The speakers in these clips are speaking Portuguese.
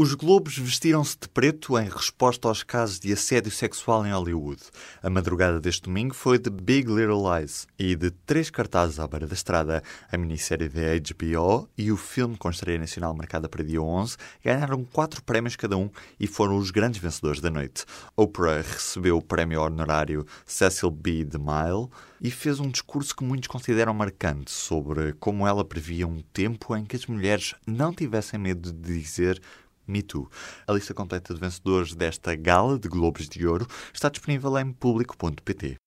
Os Globos vestiram-se de preto em resposta aos casos de assédio sexual em Hollywood. A madrugada deste domingo foi de Big Little Lies e de três cartazes à beira da estrada. A minissérie da HBO e o filme com estreia nacional marcada para dia 11 ganharam quatro prémios cada um e foram os grandes vencedores da noite. Oprah recebeu o prémio honorário Cecil B. DeMille e fez um discurso que muitos consideram marcante sobre como ela previa um tempo em que as mulheres não tivessem medo de dizer me Too. A lista completa de vencedores desta gala de Globos de Ouro está disponível em público.pt.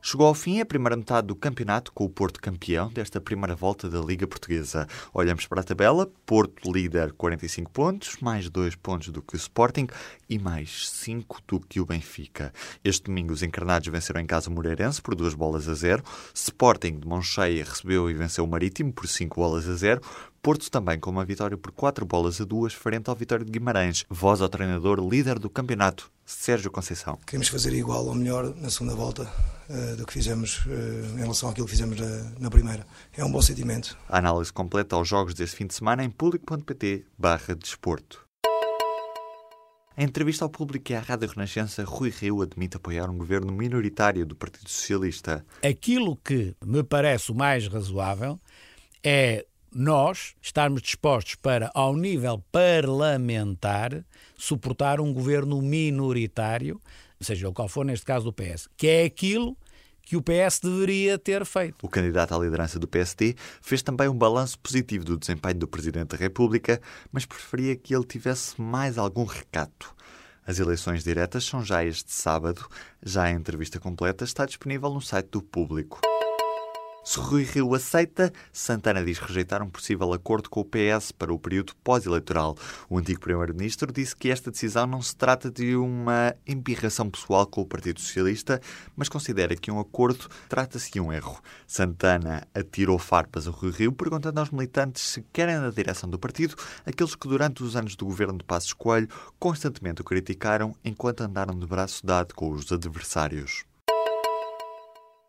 Chegou ao fim a primeira metade do campeonato com o Porto campeão desta primeira volta da Liga Portuguesa. Olhamos para a tabela: Porto líder 45 pontos, mais 2 pontos do que o Sporting e mais 5 do que o Benfica. Este domingo os encarnados venceram em casa o Moreirense por 2 bolas a 0. Sporting de mão cheia recebeu e venceu o Marítimo por 5 bolas a 0. Porto também com uma vitória por 4 bolas a 2 frente ao Vitória de Guimarães. Voz ao treinador líder do campeonato, Sérgio Conceição. Queremos fazer igual ou melhor na segunda volta uh, do que fizemos uh, em relação àquilo que fizemos na, na, primeira. É um bom sentimento. A análise completa aos jogos deste fim de semana em público.pt barra desporto. Em entrevista ao público e à Rádio Renascença, Rui Rio admite apoiar um governo minoritário do Partido Socialista. Aquilo que me parece o mais razoável é nós estarmos dispostos para, ao nível parlamentar, suportar um governo minoritário, seja o qual for, neste caso do PS, que é aquilo que o PS deveria ter feito. O candidato à liderança do PSD fez também um balanço positivo do desempenho do Presidente da República, mas preferia que ele tivesse mais algum recato. As eleições diretas são já este sábado. Já a entrevista completa está disponível no site do Público. Se Rui Rio aceita, Santana diz rejeitar um possível acordo com o PS para o período pós-eleitoral. O antigo Primeiro-Ministro disse que esta decisão não se trata de uma embirração pessoal com o Partido Socialista, mas considera que um acordo trata-se de um erro. Santana atirou farpas a Rui Rio, perguntando aos militantes se querem na direção do partido aqueles que durante os anos do governo de Passos Coelho constantemente o criticaram enquanto andaram de braço dado com os adversários.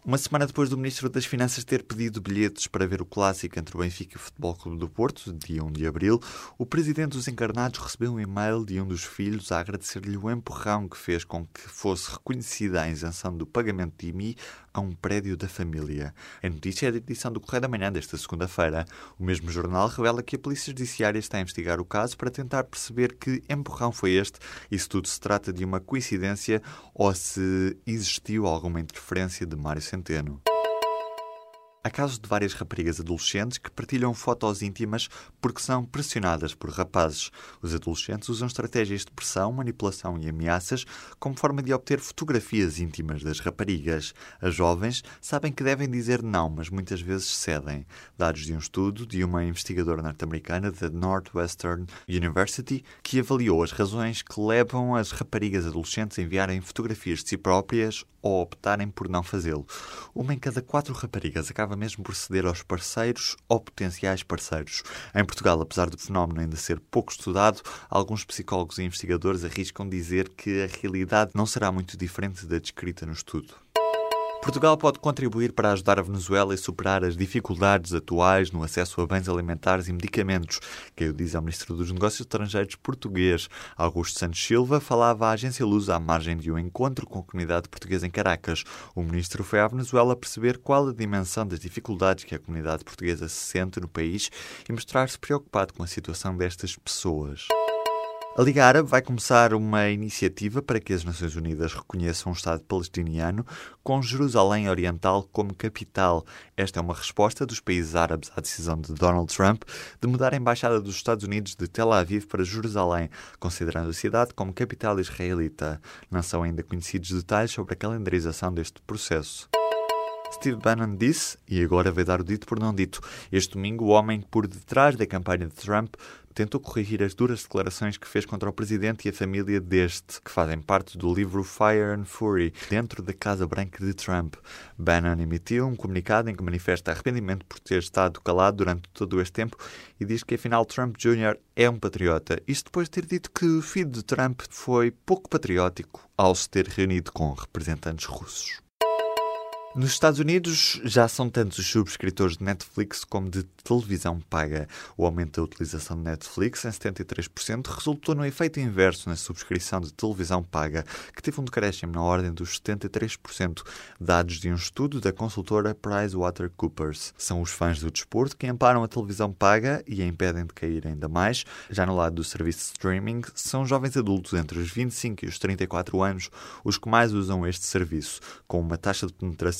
Uma semana depois do Ministro das Finanças ter pedido bilhetes para ver o clássico entre o Benfica e o Futebol Clube do Porto, dia 1 de abril, o presidente dos encarnados recebeu um e-mail de um dos filhos a agradecer-lhe o empurrão que fez com que fosse reconhecida a isenção do pagamento de IMI a um prédio da família. A notícia é da edição do Correio da Manhã desta segunda-feira. O mesmo jornal revela que a Polícia Judiciária está a investigar o caso para tentar perceber que empurrão foi este e se tudo se trata de uma coincidência ou se existiu alguma interferência de Mário Centeno. argentino. Há casos de várias raparigas adolescentes que partilham fotos íntimas porque são pressionadas por rapazes. Os adolescentes usam estratégias de pressão, manipulação e ameaças como forma de obter fotografias íntimas das raparigas. As jovens sabem que devem dizer não, mas muitas vezes cedem. Dados de um estudo de uma investigadora norte-americana da Northwestern University que avaliou as razões que levam as raparigas adolescentes a enviarem fotografias de si próprias ou optarem por não fazê-lo. Uma em cada quatro raparigas acaba mesmo por ceder aos parceiros ou potenciais parceiros. Em Portugal, apesar do fenómeno ainda ser pouco estudado, alguns psicólogos e investigadores arriscam dizer que a realidade não será muito diferente da descrita no estudo. Portugal pode contribuir para ajudar a Venezuela a superar as dificuldades atuais no acesso a bens alimentares e medicamentos, que o diz ao Ministro dos Negócios Estrangeiros português. Augusto Santos Silva falava à agência Luz à margem de um encontro com a comunidade portuguesa em Caracas. O Ministro foi à Venezuela perceber qual a dimensão das dificuldades que a comunidade portuguesa se sente no país e mostrar-se preocupado com a situação destas pessoas. A Liga Árabe vai começar uma iniciativa para que as Nações Unidas reconheçam o Estado palestiniano com Jerusalém Oriental como capital. Esta é uma resposta dos países árabes à decisão de Donald Trump de mudar a embaixada dos Estados Unidos de Tel Aviv para Jerusalém, considerando a cidade como capital israelita. Não são ainda conhecidos detalhes sobre a calendarização deste processo. Steve Bannon disse, e agora vai dar o dito por não dito, este domingo o homem por detrás da campanha de Trump tentou corrigir as duras declarações que fez contra o presidente e a família deste, que fazem parte do livro Fire and Fury, dentro da Casa Branca de Trump. Bannon emitiu um comunicado em que manifesta arrependimento por ter estado calado durante todo este tempo e diz que afinal Trump Jr. é um patriota. Isto depois de ter dito que o filho de Trump foi pouco patriótico ao se ter reunido com representantes russos. Nos Estados Unidos já são tantos os subscritores de Netflix como de televisão paga. O aumento da utilização de Netflix em 73% resultou no efeito inverso na subscrição de televisão paga, que teve um decréscimo na ordem dos 73%, dados de um estudo da consultora PricewaterhouseCoopers. São os fãs do desporto que amparam a televisão paga e a impedem de cair ainda mais. Já no lado do serviço de streaming, são jovens adultos entre os 25 e os 34 anos os que mais usam este serviço, com uma taxa de penetração